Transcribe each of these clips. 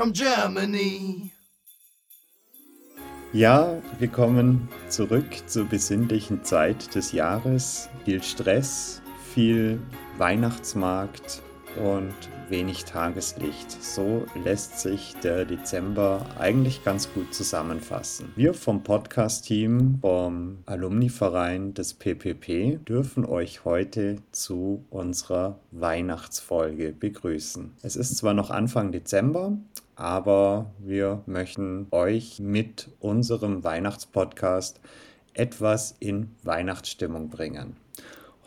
from Germany. Ja, wir kommen zurück zur besinnlichen Zeit des Jahres. Viel Stress, viel Weihnachtsmarkt und wenig Tageslicht. So lässt sich der Dezember eigentlich ganz gut zusammenfassen. Wir vom Podcast-Team vom Alumni-Verein des PPP dürfen euch heute zu unserer Weihnachtsfolge begrüßen. Es ist zwar noch Anfang Dezember, aber wir möchten euch mit unserem Weihnachtspodcast etwas in Weihnachtsstimmung bringen.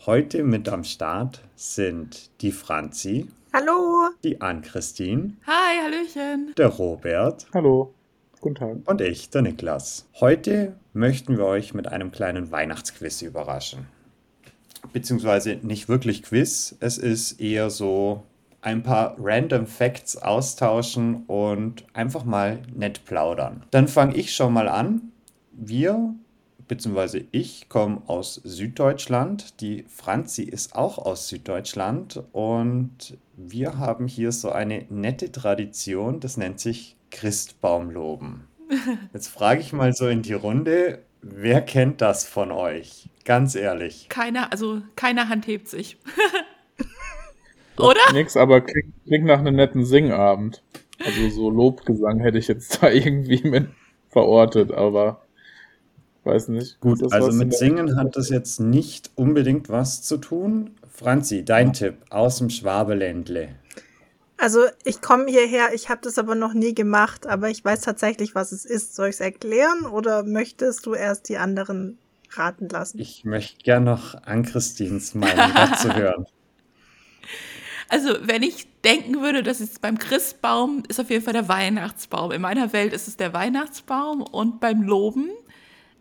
Heute mit am Start sind die Franzi. Hallo. Die Ann-Christine. Hi, Hallöchen. Der Robert. Hallo. Guten Tag. Und ich, der Niklas. Heute möchten wir euch mit einem kleinen Weihnachtsquiz überraschen. Beziehungsweise nicht wirklich Quiz, es ist eher so ein paar random Facts austauschen und einfach mal nett plaudern. Dann fange ich schon mal an. Wir beziehungsweise ich komme aus Süddeutschland. Die Franzi ist auch aus Süddeutschland und wir haben hier so eine nette Tradition, das nennt sich Christbaumloben. Jetzt frage ich mal so in die Runde, wer kennt das von euch? Ganz ehrlich. Keiner, also keine Hand hebt sich. Oder? Nix, aber klingt, klingt nach einem netten Singabend. Also so Lobgesang hätte ich jetzt da irgendwie mit verortet, aber weiß nicht. Gut, also mit Singen hat das jetzt nicht unbedingt was zu tun. Franzi, dein ja. Tipp aus dem Schwabeländle. Also ich komme hierher, ich habe das aber noch nie gemacht, aber ich weiß tatsächlich, was es ist. Soll ich es erklären oder möchtest du erst die anderen raten lassen? Ich möchte gerne noch an Christins Meinung dazu hören. Also, wenn ich denken würde, dass es beim Christbaum ist auf jeden Fall der Weihnachtsbaum. In meiner Welt ist es der Weihnachtsbaum und beim Loben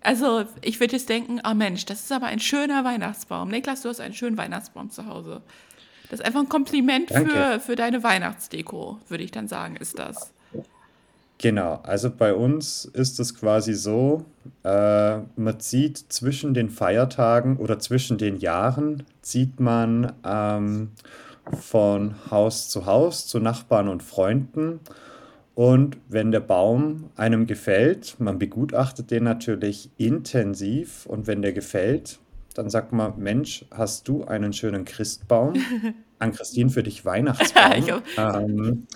also ich würde jetzt denken, oh Mensch, das ist aber ein schöner Weihnachtsbaum. Niklas, du hast einen schönen Weihnachtsbaum zu Hause. Das ist einfach ein Kompliment für, für deine Weihnachtsdeko, würde ich dann sagen, ist das. Genau, also bei uns ist es quasi so, äh, man zieht zwischen den Feiertagen oder zwischen den Jahren, zieht man ähm, von Haus zu Haus zu Nachbarn und Freunden und wenn der Baum einem gefällt, man begutachtet den natürlich intensiv und wenn der gefällt, dann sagt man, Mensch, hast du einen schönen Christbaum? An Christine für dich Weihnachtsbaum. ähm,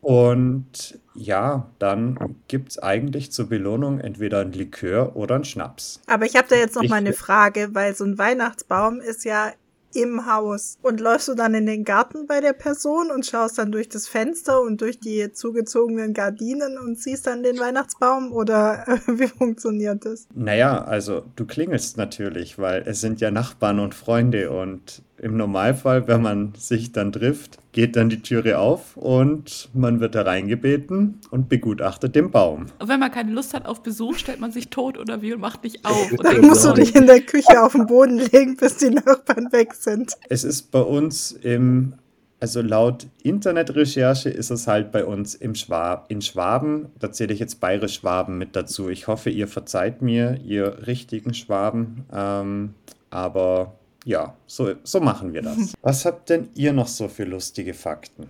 und ja, dann gibt es eigentlich zur Belohnung entweder ein Likör oder ein Schnaps. Aber ich habe da jetzt noch ich, mal eine Frage, weil so ein Weihnachtsbaum ist ja im Haus. Und läufst du dann in den Garten bei der Person und schaust dann durch das Fenster und durch die zugezogenen Gardinen und siehst dann den Weihnachtsbaum oder äh, wie funktioniert das? Naja, also du klingelst natürlich, weil es sind ja Nachbarn und Freunde und im Normalfall, wenn man sich dann trifft, geht dann die Türe auf und man wird hereingebeten und begutachtet den Baum. Und wenn man keine Lust hat auf Besuch, stellt man sich tot oder wie und macht nicht auf. dann musst du dich in der Küche auf den Boden legen, bis die Nachbarn weg sind. Es ist bei uns im also laut Internetrecherche ist es halt bei uns im Schwab, in Schwaben, da zähle ich jetzt bayerisch Schwaben mit dazu. Ich hoffe, ihr verzeiht mir, ihr richtigen Schwaben. Ähm, aber ja, so, so machen wir das. Was habt denn ihr noch so für lustige Fakten?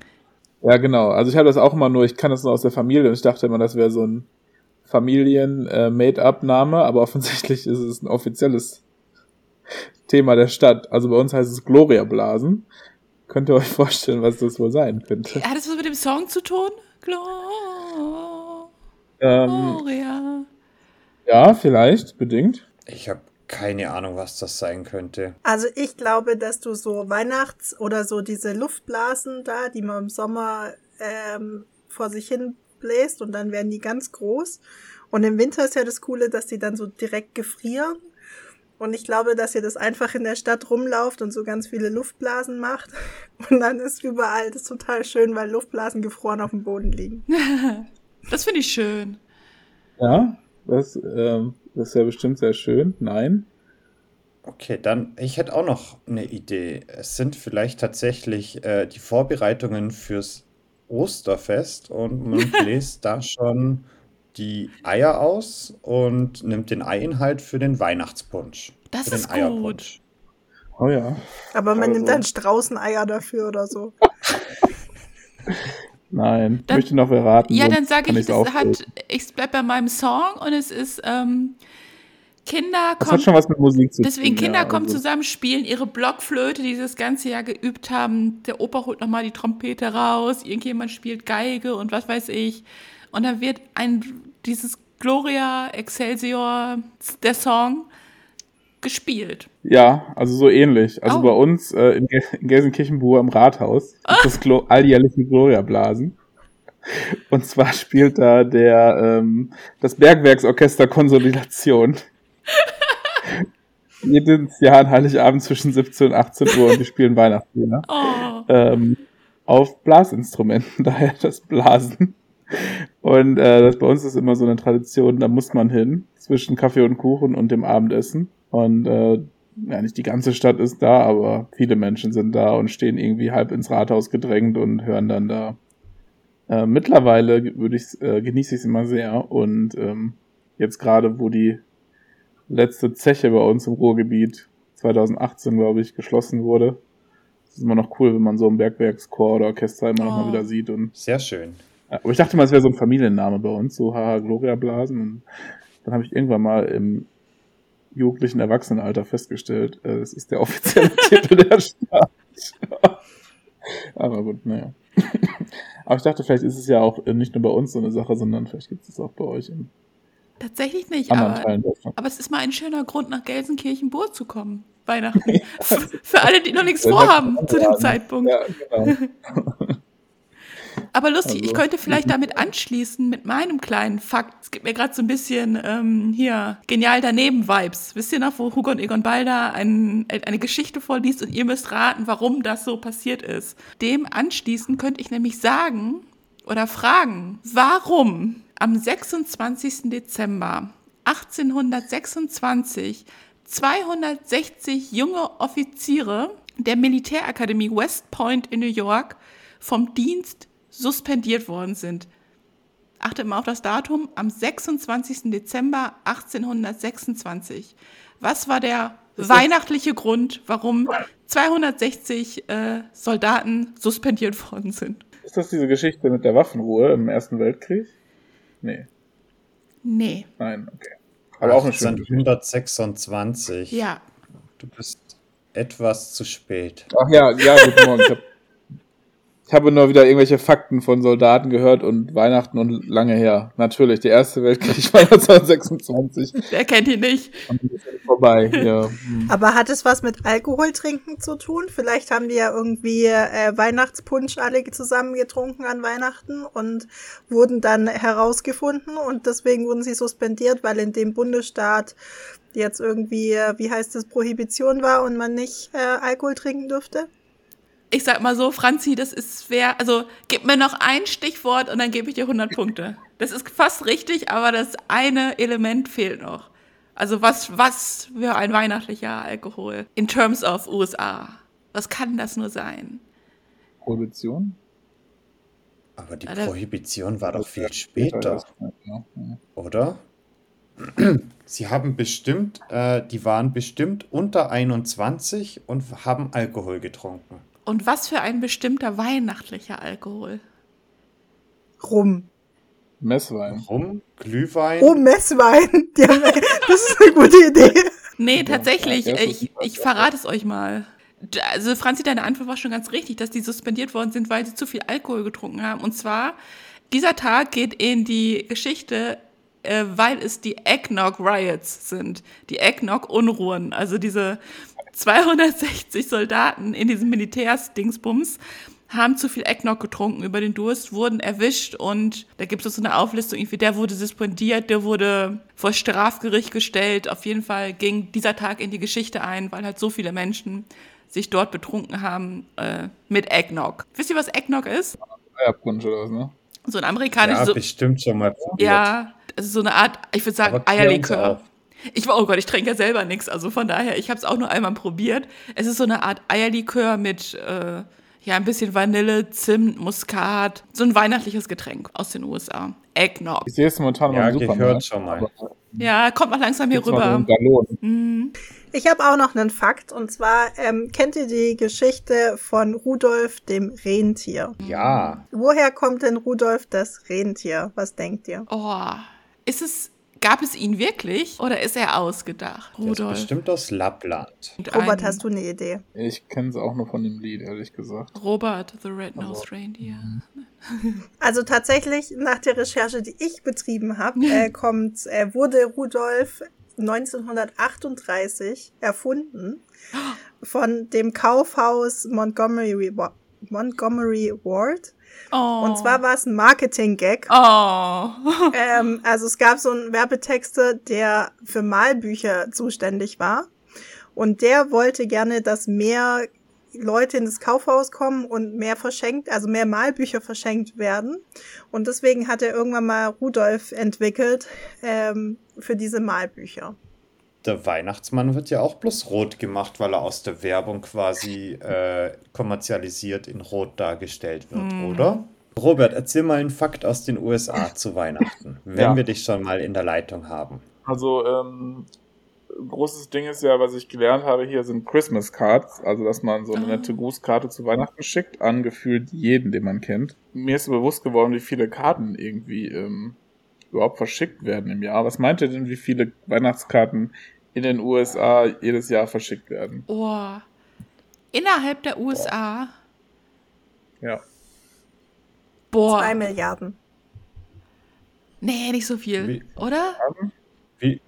Ja, genau. Also ich habe das auch immer nur, ich kann das nur aus der Familie und ich dachte immer, das wäre so ein Familien-Made-up-Name, aber offensichtlich ist es ein offizielles Thema der Stadt. Also bei uns heißt es Gloria-Blasen. Könnt ihr euch vorstellen, was das wohl sein könnte? Hat das was mit dem Song zu tun? Ähm, Gloria. Ähm, ja, vielleicht, bedingt. Ich habe keine Ahnung, was das sein könnte. Also ich glaube, dass du so Weihnachts- oder so diese Luftblasen da, die man im Sommer ähm, vor sich hin bläst und dann werden die ganz groß. Und im Winter ist ja das Coole, dass die dann so direkt gefrieren. Und ich glaube, dass ihr das einfach in der Stadt rumlauft und so ganz viele Luftblasen macht. Und dann ist überall das total schön, weil Luftblasen gefroren auf dem Boden liegen. das finde ich schön. Ja, das, ähm, das ist ja bestimmt sehr schön. Nein. Okay, dann, ich hätte auch noch eine Idee. Es sind vielleicht tatsächlich äh, die Vorbereitungen fürs Osterfest und man bläst da schon die Eier aus und nimmt den Eiinhalt für den Weihnachtspunsch. Das ist gut. Oh ja. Aber man also. nimmt dann Straußeneier dafür oder so. Nein, Dann- möchte noch wer raten. Ja, dann sage ich, das hat, ich bleib bei meinem Song und es ist ähm, Kinder Das kommen. hat schon was mit Musik zu Deswegen tun. Kinder ja, kommen also. zusammen, spielen ihre Blockflöte, die sie das ganze Jahr geübt haben. Der Opa holt nochmal die Trompete raus, irgendjemand spielt Geige und was weiß ich. Und dann wird ein dieses Gloria Excelsior, der Song, gespielt. Ja, also so ähnlich. Also Oh. bei uns äh, in, Gel in Gelsenkirchen-Buhr im Rathaus Ah. ist das Glo alljährliche Gloria-Blasen. Und zwar spielt da der ähm, das Bergwerksorchester Konsolidation. Jedes Jahr an Heiligabend zwischen 17 und 18 Uhr und die spielen Weihnachtslieder. Oh, ähm, auf Blasinstrumenten, daher das Blasen. Und äh, das bei uns ist immer so eine Tradition, da muss man hin, zwischen Kaffee und Kuchen und dem Abendessen. Und äh, ja, nicht die ganze Stadt ist da, aber viele Menschen sind da und stehen irgendwie halb ins Rathaus gedrängt und hören dann da. Äh, mittlerweile würde ich äh, genieße ich es immer sehr und ähm, jetzt gerade, wo die letzte Zeche bei uns im Ruhrgebiet 2018, glaube ich, geschlossen wurde, es ist immer noch cool, wenn man so einen Bergwerkschor oder Orchester immer noch Oh. mal wieder sieht. Und, Sehr schön. ja, aber ich dachte mal, es wäre so ein Familienname bei uns, so Haha Gloria Blasen. Und dann habe ich irgendwann mal im jugendlichen Erwachsenenalter festgestellt, äh, es ist der offizielle Titel der Stadt. aber gut, naja. aber ich dachte, vielleicht ist es ja auch äh, nicht nur bei uns so eine Sache, sondern vielleicht gibt es es auch bei euch in tatsächlich nicht, anderen aber, Teilen Deutschlands. aber es ist mal ein schöner Grund, nach Gelsenkirchen-Burg zu kommen. Weihnachten. F- Für alle, die noch nichts Ja, vorhaben zu dem. Zeitpunkt. Ja, genau. Aber lustig, Also- ich könnte vielleicht damit anschließen mit meinem kleinen Fakt. Es gibt mir gerade so ein bisschen ähm, hier genial daneben Vibes. Wisst ihr noch, wo Hugo und Egon Balder ein, eine Geschichte vorliest und ihr müsst raten, warum das so passiert ist. Dem anschließend könnte ich nämlich sagen oder fragen, warum am 26. Dezember 1826 260 junge Offiziere der Militärakademie West Point in New York vom Dienst suspendiert worden sind. Achte mal auf das Datum, am 26. Dezember 1826. Was war der weihnachtliche Grund, warum 260 äh, Soldaten suspendiert worden sind? Ist das diese Geschichte mit der Waffenruhe im Ersten Weltkrieg? Nee, Nee. nein, okay. Aber auch eine schöne Geschichte. 1826. Ja. Du bist etwas zu spät. Ach ja, ja, guten Morgen. Ich, hab, ich habe nur wieder irgendwelche Fakten von Soldaten gehört und Weihnachten und lange her. Natürlich, der Erste Weltkrieg war 1926 Wer kennt ihn nicht? vorbei. Ja. hm. Aber hat es was mit Alkoholtrinken zu tun? Vielleicht haben die ja irgendwie äh, Weihnachtspunsch alle zusammen getrunken an Weihnachten und wurden dann herausgefunden und deswegen wurden sie suspendiert, weil in dem Bundesstaat jetzt irgendwie, äh, wie heißt es, Prohibition war und man nicht äh, Alkohol trinken durfte. Ich sag mal so, Franzi, das ist schwer. Also, gib mir noch ein Stichwort und dann gebe ich dir 100 Punkte. Das ist fast richtig, aber das eine Element fehlt noch. Also, was, was für ein weihnachtlicher Alkohol in terms of USA? Was kann das nur sein? Prohibition? Aber die da- Prohibition war doch viel später, oder? Sie haben bestimmt, äh, die waren bestimmt unter 21 und haben Alkohol getrunken. Und was für ein bestimmter weihnachtlicher Alkohol? Rum. Messwein. Rum, Glühwein. Oh, Messwein. Das ist eine gute Idee. Nee, tatsächlich. ich, ich verrate es euch mal. Also, Franzi, deine Antwort war schon ganz richtig, dass die suspendiert worden sind, weil sie zu viel Alkohol getrunken haben. Und zwar, dieser Tag geht in die Geschichte, äh, weil es die Eggnog Riots sind. Die Eggnog Unruhen. Also diese 260 Soldaten in diesem Militärsdingsbums haben zu viel Eggnog getrunken über den Durst, wurden erwischt und da gibt es so eine Auflistung, irgendwie der wurde suspendiert, der wurde vor Strafgericht gestellt. Auf jeden Fall ging dieser Tag in die Geschichte ein, weil halt so viele Menschen sich dort betrunken haben äh, mit Eggnog. Wisst ihr, was Eggnog ist? Eierpunsch oder was, ne? So ein ja, amerikanisches, so, bestimmt schon mal probiert. ja, es ist so eine Art, ich würde sagen, Eierlikör. Ich war, oh Gott, ich trinke ja selber nichts, also von daher, ich habe es auch nur einmal probiert. Es ist so eine Art Eierlikör mit, äh, ja, ein bisschen Vanille, Zimt, Muskat, so ein weihnachtliches Getränk aus den USA. Eggnog. Ich sehe es momentan Ja, mal im gehört Supermarkt. schon mal. Ja, kommt mal langsam hier rüber. Mhm. Ich habe auch noch einen Fakt und zwar ähm, kennt ihr die Geschichte von Rudolf dem Rentier? Ja. Woher kommt denn Rudolf das Rentier? Was denkt ihr? Oh, ist es, gab es ihn wirklich oder ist er ausgedacht? Der ist Rudolf. bestimmt aus Lappland. Und Robert, hast du eine Idee? Ich kenne es auch nur von dem Lied, ehrlich gesagt. Robert, the Red-Nosed Also- Reindeer. Also tatsächlich, nach der Recherche, die ich betrieben habe, äh, kommt, äh, wurde Rudolf 1938 erfunden von dem Kaufhaus Montgomery, Montgomery Ward. Oh. Und zwar war es ein Marketing-Gag. Oh. Ähm, also es gab so einen Werbetexter, der für Malbücher zuständig war. Und der wollte gerne, dass mehr Leute in das Kaufhaus kommen und mehr verschenkt, also mehr Malbücher verschenkt werden. Und deswegen hat er irgendwann mal Rudolf entwickelt ähm, für diese Malbücher. Der Weihnachtsmann wird ja auch bloß rot gemacht, weil er aus der Werbung quasi äh, kommerzialisiert in rot dargestellt wird, oder? Robert, erzähl mal einen Fakt aus den USA zu Weihnachten, wenn Ja. wir dich schon mal in der Leitung haben. Also, ähm, großes Ding ist ja, was ich gelernt habe hier, sind Christmas Cards. Also, dass man so eine nette Grußkarte zu Weihnachten schickt, an gefühlt jeden, den man kennt. Mir ist bewusst geworden, wie viele Karten irgendwie ähm, überhaupt verschickt werden im Jahr. Was meint ihr denn, wie viele Weihnachtskarten in den USA jedes Jahr verschickt werden? oh. Innerhalb der USA. Ja. Boah. Zwei Milliarden. Nee, nicht so viel. Wie- Oder? Wie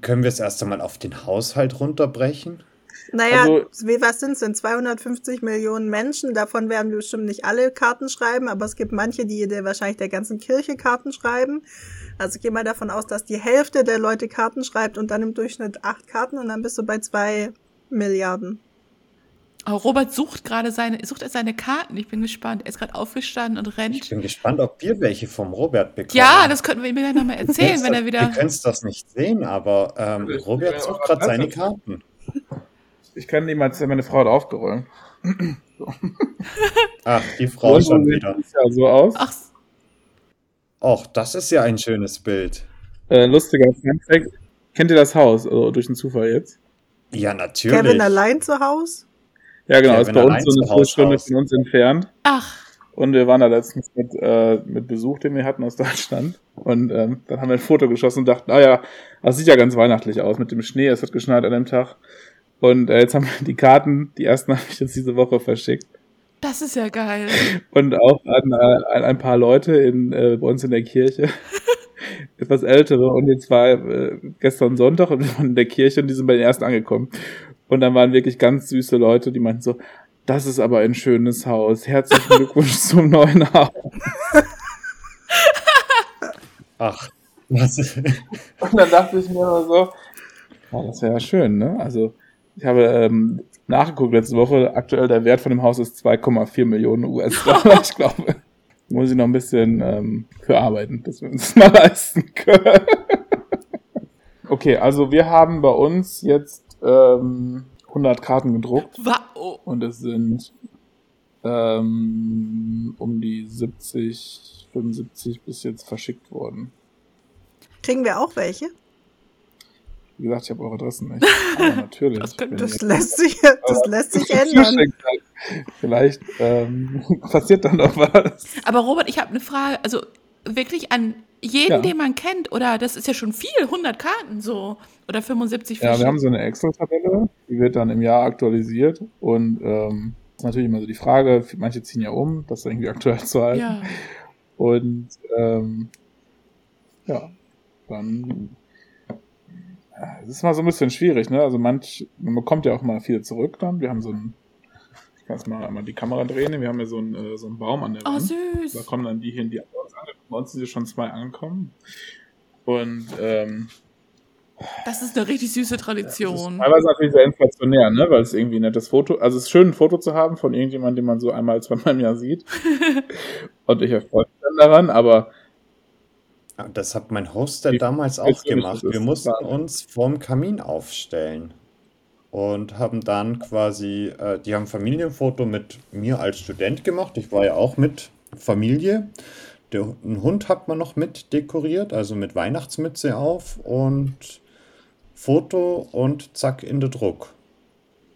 können wir es erst einmal auf den Haushalt runterbrechen? Naja, Also- wie, was sind es denn? 250 Millionen Menschen. Davon werden bestimmt nicht alle Karten schreiben, aber es gibt manche, die der, wahrscheinlich der ganzen Kirche Karten schreiben. Also ich gehe mal davon aus, dass die Hälfte der Leute Karten schreibt und dann im Durchschnitt acht Karten und dann bist du bei zwei Milliarden. Oh, Robert sucht gerade seine, sucht er seine Karten. Ich bin gespannt. Er ist gerade aufgestanden und Ich rennt. bin gespannt, ob wir welche vom Robert bekommen. Ja, das könnten wir ihm gleich nochmal erzählen, wenn er Wir wieder. können es das nicht sehen, aber ähm, Ich- Robert ich- sucht gerade seine ich- Karten. Ich kann niemals, meine Frau hat aufgeräumt. Ach, die Frau so schon sieht wieder. es ja so aus. Ach, Och, das ist ja ein schönes Bild. Äh, lustiger Funfact. Kennt ihr das Haus? Also durch den Zufall jetzt? Ja, natürlich. Kevin allein zu Hause? Ja, genau. Kevin ist bei uns so eine Viertelstunde von uns entfernt. ach. Und wir waren da letztens mit, äh, mit Besuch, den wir hatten aus Deutschland. Und ähm, dann haben wir ein Foto geschossen und dachten, ah ja, das sieht ja ganz weihnachtlich aus mit dem Schnee. Es hat geschneit an dem Tag. Und äh, jetzt haben wir die Karten, die ersten habe ich jetzt diese Woche verschickt. Das ist ja geil. Und auch an, äh, an ein paar Leute in, äh, bei uns in der Kirche. Etwas ältere. Und jetzt war äh, gestern Sonntag und wir waren in der Kirche und die sind bei den ersten angekommen. Und dann waren wirklich ganz süße Leute, die meinten so, das ist aber ein schönes Haus. Herzlichen Glückwunsch zum neuen Haus. Ach, was? Und dann dachte ich mir immer so, ja, das wäre ja schön, ne? Also, ich habe ähm, nachgeguckt letzte Woche, aktuell der Wert von dem Haus ist 2,4 Millionen US-Dollar. Ich glaube, muss ich noch ein bisschen ähm, für arbeiten, dass wir uns das mal leisten können. okay, also wir haben bei uns jetzt ähm, 100 Karten gedruckt oh. und es sind ähm, um die 70, 75 bis jetzt verschickt worden. Kriegen wir auch welche? Wie gesagt, ich habe eure Adressen nicht. Aber natürlich. Das Das lässt sich, das lässt sich ändern. dann Vielleicht ähm, passiert dann noch was. Aber Robert, ich habe eine Frage. Also wirklich an jeden, Ja. den man kennt, oder das ist ja schon viel, 100 Karten so. Oder 75 Ja, wir haben so eine Excel-Tabelle, die wird dann im Jahr aktualisiert. Und ähm, ist natürlich immer so die Frage, manche ziehen ja um, das irgendwie aktuell zu halten. Ja. Und ähm, ja, dann es ist mal so ein bisschen schwierig, ne? Also manch, man bekommt ja auch mal viel zurück dann. Wir haben so ein, ich kann jetzt mal einmal die Kamera drehen, wir haben ja so einen, äh, so einen Baum an der Oh, Wand. Da süß. kommen dann die hin, die bei uns, bei uns sind schon zwei angekommen. Und ähm, Das ist eine richtig süße Tradition. teilweise natürlich sehr inflationär, ne? Weil es irgendwie ein nettes Foto, also es ist schön, ein Foto zu haben von irgendjemandem, den man so einmal, zweimal im Jahr sieht. Und ich erfreue mich dann daran, aber Das hat mein Hoster Wie damals auch gemacht. Wir mussten uns vorm Kamin aufstellen und haben dann quasi, äh, die haben Familienfoto mit mir als Student gemacht. Ich war ja auch mit Familie. Der, einen Hund hat man noch mit dekoriert, also mit Weihnachtsmütze auf und Foto und zack in den Druck.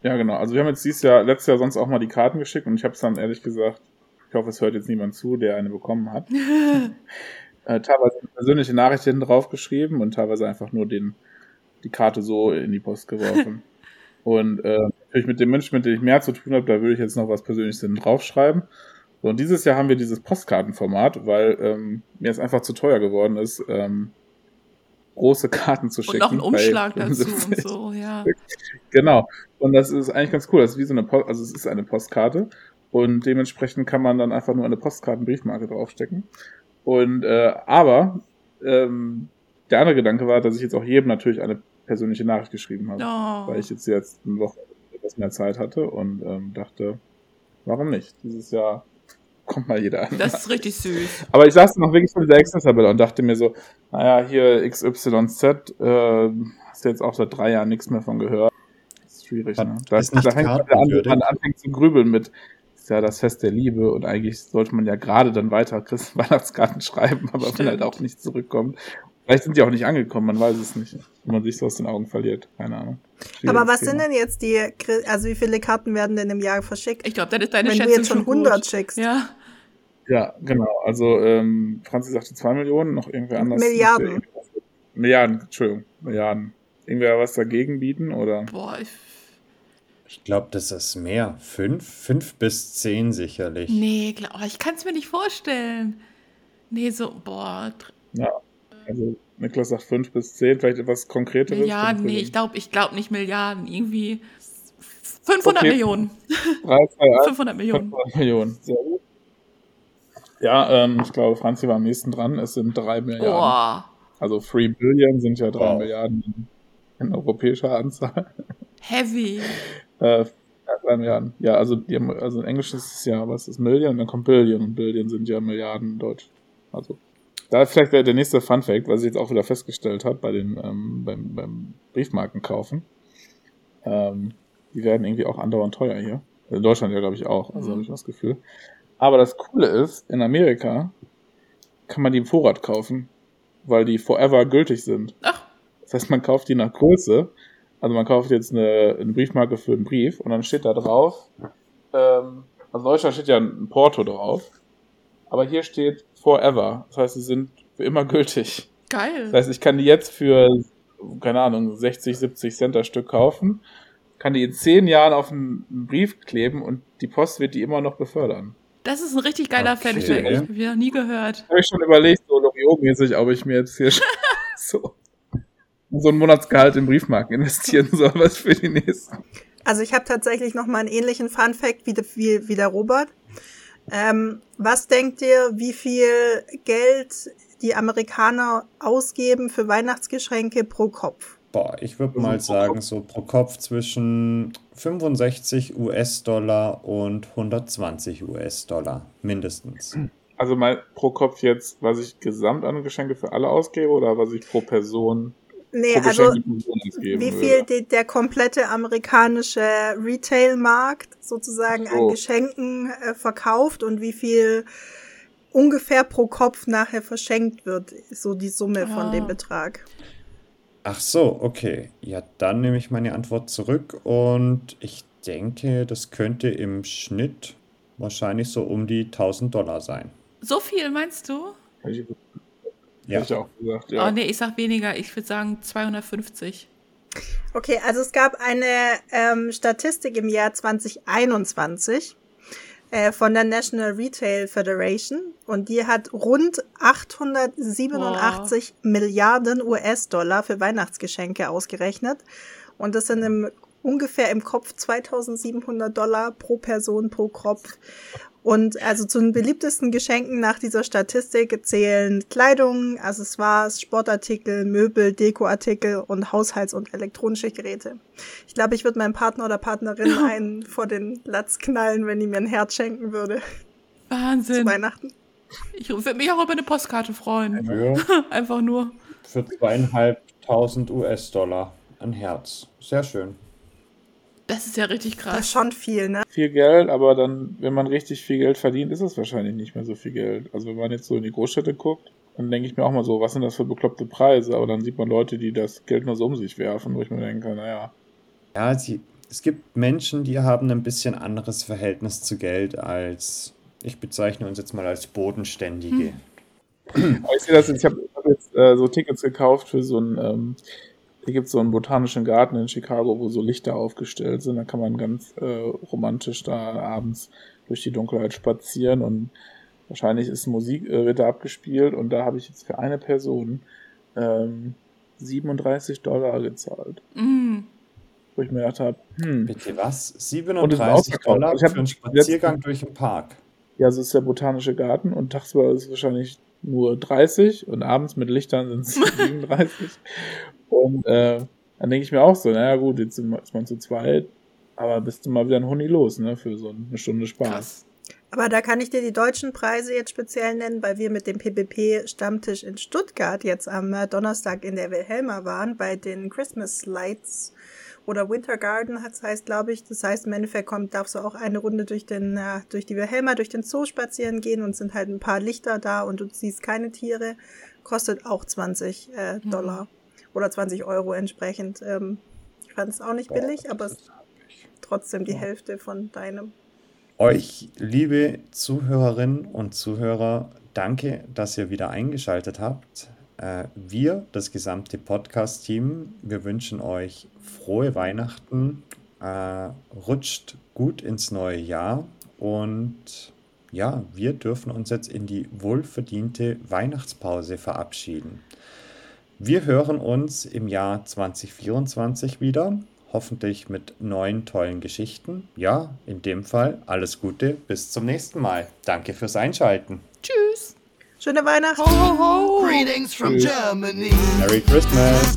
Ja, genau. Also wir haben jetzt dieses Jahr, letztes Jahr sonst auch mal die Karten geschickt und ich habe es dann ehrlich gesagt, ich hoffe, es hört jetzt niemand zu, der eine bekommen hat. äh, teilweise eine persönliche Nachricht hinten drauf geschrieben und teilweise einfach nur den, die Karte so in die Post geworfen. und äh, natürlich mit dem Menschen, mit dem ich mehr zu tun habe, da würde ich jetzt noch was Persönliches hinten draufschreiben. So, und dieses Jahr haben wir dieses Postkartenformat, weil ähm, mir es einfach zu teuer geworden ist, ähm, große Karten zu schicken. Und noch einen Umschlag dazu und so, ja. Genau. Und das ist eigentlich ganz cool. Das ist wie so eine Post, also es ist eine Postkarte und dementsprechend kann man dann einfach nur eine Postkartenbriefmarke draufstecken. Und äh, aber ähm, der andere Gedanke war, dass ich jetzt auch jedem natürlich eine persönliche Nachricht geschrieben habe, Oh. weil ich jetzt jetzt eine Woche etwas mehr Zeit hatte und ähm, dachte, warum nicht? Dieses Jahr kommt mal jeder an. Das ist richtig süß. Aber ich saß noch wirklich vor dieser Excel-Tabelle und dachte mir so, naja, hier XYZ, äh, hast du jetzt auch seit drei Jahren nichts mehr von gehört. Das ist schwierig, ne? Da, ist da fängt man an, anfängt zu grübeln mit, ist ja das Fest der Liebe und eigentlich sollte man ja gerade dann weiter Christ Weihnachtskarten schreiben, aber wenn Stimmt. halt auch nichts zurückkommt. Vielleicht sind die auch nicht angekommen, man weiß es nicht. Wenn man sich so aus den Augen verliert, keine Ahnung. Aber Schwieriges was Thema. sind denn jetzt die, also wie viele Karten werden denn im Jahr verschickt? Ich glaube, dann ist deine Wenn du Schätzung jetzt schon gut. 100 schickst. Ja. Ja, genau. Also ähm, Franzi sagte 2 Millionen, noch irgendwer anders. Milliarden. Milliarden, Entschuldigung, Milliarden. Irgendwer was dagegen bieten oder? Boah, ich, Ich glaube, das ist mehr. Fünf? Fünf bis zehn sicherlich. nee, glaub, oh, ich kann es mir nicht vorstellen. Nee, so, boah, Ja. Also Niklas sagt 5 bis 10, vielleicht etwas konkreteres. Milliarden, Fünf nee, ich glaube ich glaub nicht Milliarden, irgendwie 500 Okay. Millionen. 3, 2, 1, 500 Millionen. 500 Millionen. Sehr gut. Ja, ähm, ich glaube, Franzi war am nächsten dran. Es sind 3 Milliarden. Boah, Also 3 Billion sind ja 3 Wow. Milliarden in, in europäischer Anzahl. heavy. Äh, ja, 3 Milliarden. Ja, also, die haben, also in Englisch ist es ja, es ist Million und dann kommt Billion und Billion sind ja Milliarden in Deutsch. Also, da vielleicht der, der nächste Fun Fact, was ich jetzt auch wieder festgestellt habe bei den, ähm, beim, beim Briefmarken kaufen. Ähm, die werden irgendwie auch andauernd teuer hier. In Deutschland ja, glaube ich, auch. Also Mhm. habe ich das Gefühl. Aber das Coole ist, in Amerika kann man die im Vorrat kaufen, weil die forever gültig sind. Ach, Das heißt, man kauft die nach Größe. Also man kauft jetzt eine, eine Briefmarke für einen Brief und dann steht da drauf, ähm, also in Deutschland steht ja ein Porto drauf, aber hier steht forever. Das heißt, sie sind für immer gültig. geil. Das heißt, ich kann die jetzt für, keine Ahnung, 60, 70 Cent das Stück kaufen, kann die in 10 Jahren auf einen, Brief kleben und die Post wird die immer noch befördern. Das ist ein richtig geiler Okay. Fanfact. Ich habe noch nie gehört. Habe ich schon überlegt, so Loriot-mäßig, ob ich mir jetzt hier so, so ein Monatsgehalt in Briefmarken investieren soll, was für die nächsten. Also ich habe tatsächlich noch mal einen ähnlichen Fun Fact wie, der- wie, wie der Robert. Ähm, was denkt ihr, wie viel Geld die Amerikaner ausgeben für Weihnachtsgeschenke pro Kopf? Boah, ich würde Also mal sagen, so pro Kopf zwischen 65 US-Dollar und 120 US-Dollar mindestens. Also mal pro Kopf jetzt, was ich gesamt an Geschenke für alle ausgebe oder was ich pro Person Nee, also wie viel die, der komplette amerikanische Retail-Markt sozusagen so. an Geschenken äh, verkauft und wie viel ungefähr pro Kopf nachher verschenkt wird, so die Summe von Ah. dem Betrag. Ach so, okay. Ja, dann nehme ich meine Antwort zurück und ich denke, das könnte im Schnitt wahrscheinlich so um die 1000 Dollar sein. So viel meinst du? Ja. hätte ich auch gesagt, ja. Oh nee, ich sag weniger. Ich würde sagen 250. Okay, also es gab eine ähm, Statistik im Jahr 2021 äh, von der National Retail Federation und die hat rund 887 Milliarden US-Dollar für Weihnachtsgeschenke ausgerechnet und das sind im, ungefähr im Kopf 2700 Dollar pro Person pro Kopf. Und also zu den beliebtesten Geschenken nach dieser Statistik zählen Kleidung, Accessoires, Sportartikel, Möbel, Dekoartikel und Haushalts- und elektronische Geräte. Ich glaube, ich würde meinem Partner oder Partnerin einen vor den Latz knallen, wenn die mir ein Herz schenken würde zu Wahnsinn. Weihnachten. Ich würde mich auch über eine Postkarte freuen. Für, Einfach nur. für zweieinhalbtausend US-Dollar ein Herz. Sehr schön. Das ist ja richtig Das ist krass. schon viel, ne? viel Geld, aber dann, wenn man richtig viel Geld verdient, ist es wahrscheinlich nicht mehr so viel Geld. Also wenn man jetzt so in die Großstädte guckt, dann denke ich mir auch mal so, was sind das für bekloppte Preise? Aber dann sieht man Leute, die das Geld nur so um sich werfen, wo ich mir denke, naja. Ja, sie, es gibt Menschen, die haben ein bisschen anderes Verhältnis zu Geld als, ich bezeichne uns jetzt mal als Bodenständige. Hm. ich sehe das jetzt, ich habe hab jetzt äh, so Tickets gekauft für so ein, ähm, hier gibt es so einen botanischen Garten in Chicago, wo so Lichter aufgestellt sind. Da kann man ganz äh, romantisch da abends durch die Dunkelheit spazieren und wahrscheinlich ist Musik, äh, wird da abgespielt und da habe ich jetzt für eine Person ähm, 37 Dollar gezahlt. Mm. Wo ich mir gedacht habe, hm. Bitte was? 37 Dollar für einen Spaziergang durch den Park. Ja, so ist der botanische Garten und tagsüber ist es wahrscheinlich nur 30 und abends mit Lichtern sind es 37. Und äh, dann denke ich mir auch so, naja gut, jetzt ist man zu zweit, aber bist du mal wieder ein Huni los, ne, für so eine Stunde Spaß. Krass. Aber da kann ich dir die deutschen Preise jetzt speziell nennen, weil wir mit dem PPP-Stammtisch in Stuttgart jetzt am äh, Donnerstag in der Wilhelma waren, bei den Christmas Lights oder Winter Garden das heißt, glaube ich. Das heißt, im Endeffekt kommt, darfst du auch eine Runde durch den, äh, durch die Wilhelma, durch den Zoo spazieren gehen und sind halt ein paar Lichter da und du siehst keine Tiere. Kostet auch 20 äh, mhm. Dollar mhm. Oder 20 Euro entsprechend. Ähm, ich fand es auch nicht billig, aber es trotzdem die Hälfte von deinem. Euch, liebe Zuhörerinnen und Zuhörer, danke, dass ihr wieder eingeschaltet habt. Äh, wir, das gesamte Podcast-Team, wir wünschen euch frohe Weihnachten, äh, rutscht gut ins neue Jahr und ja, wir dürfen uns jetzt in die wohlverdiente Weihnachtspause verabschieden. Wir hören uns im Jahr 2024 wieder hoffentlich mit neuen tollen Geschichten. Ja, in dem Fall alles Gute, bis zum nächsten Mal. Danke fürs Einschalten. Tschüss. Schöne Weihnachten. Ho, ho, ho. Greetings from Tschüss. Germany. Merry Christmas.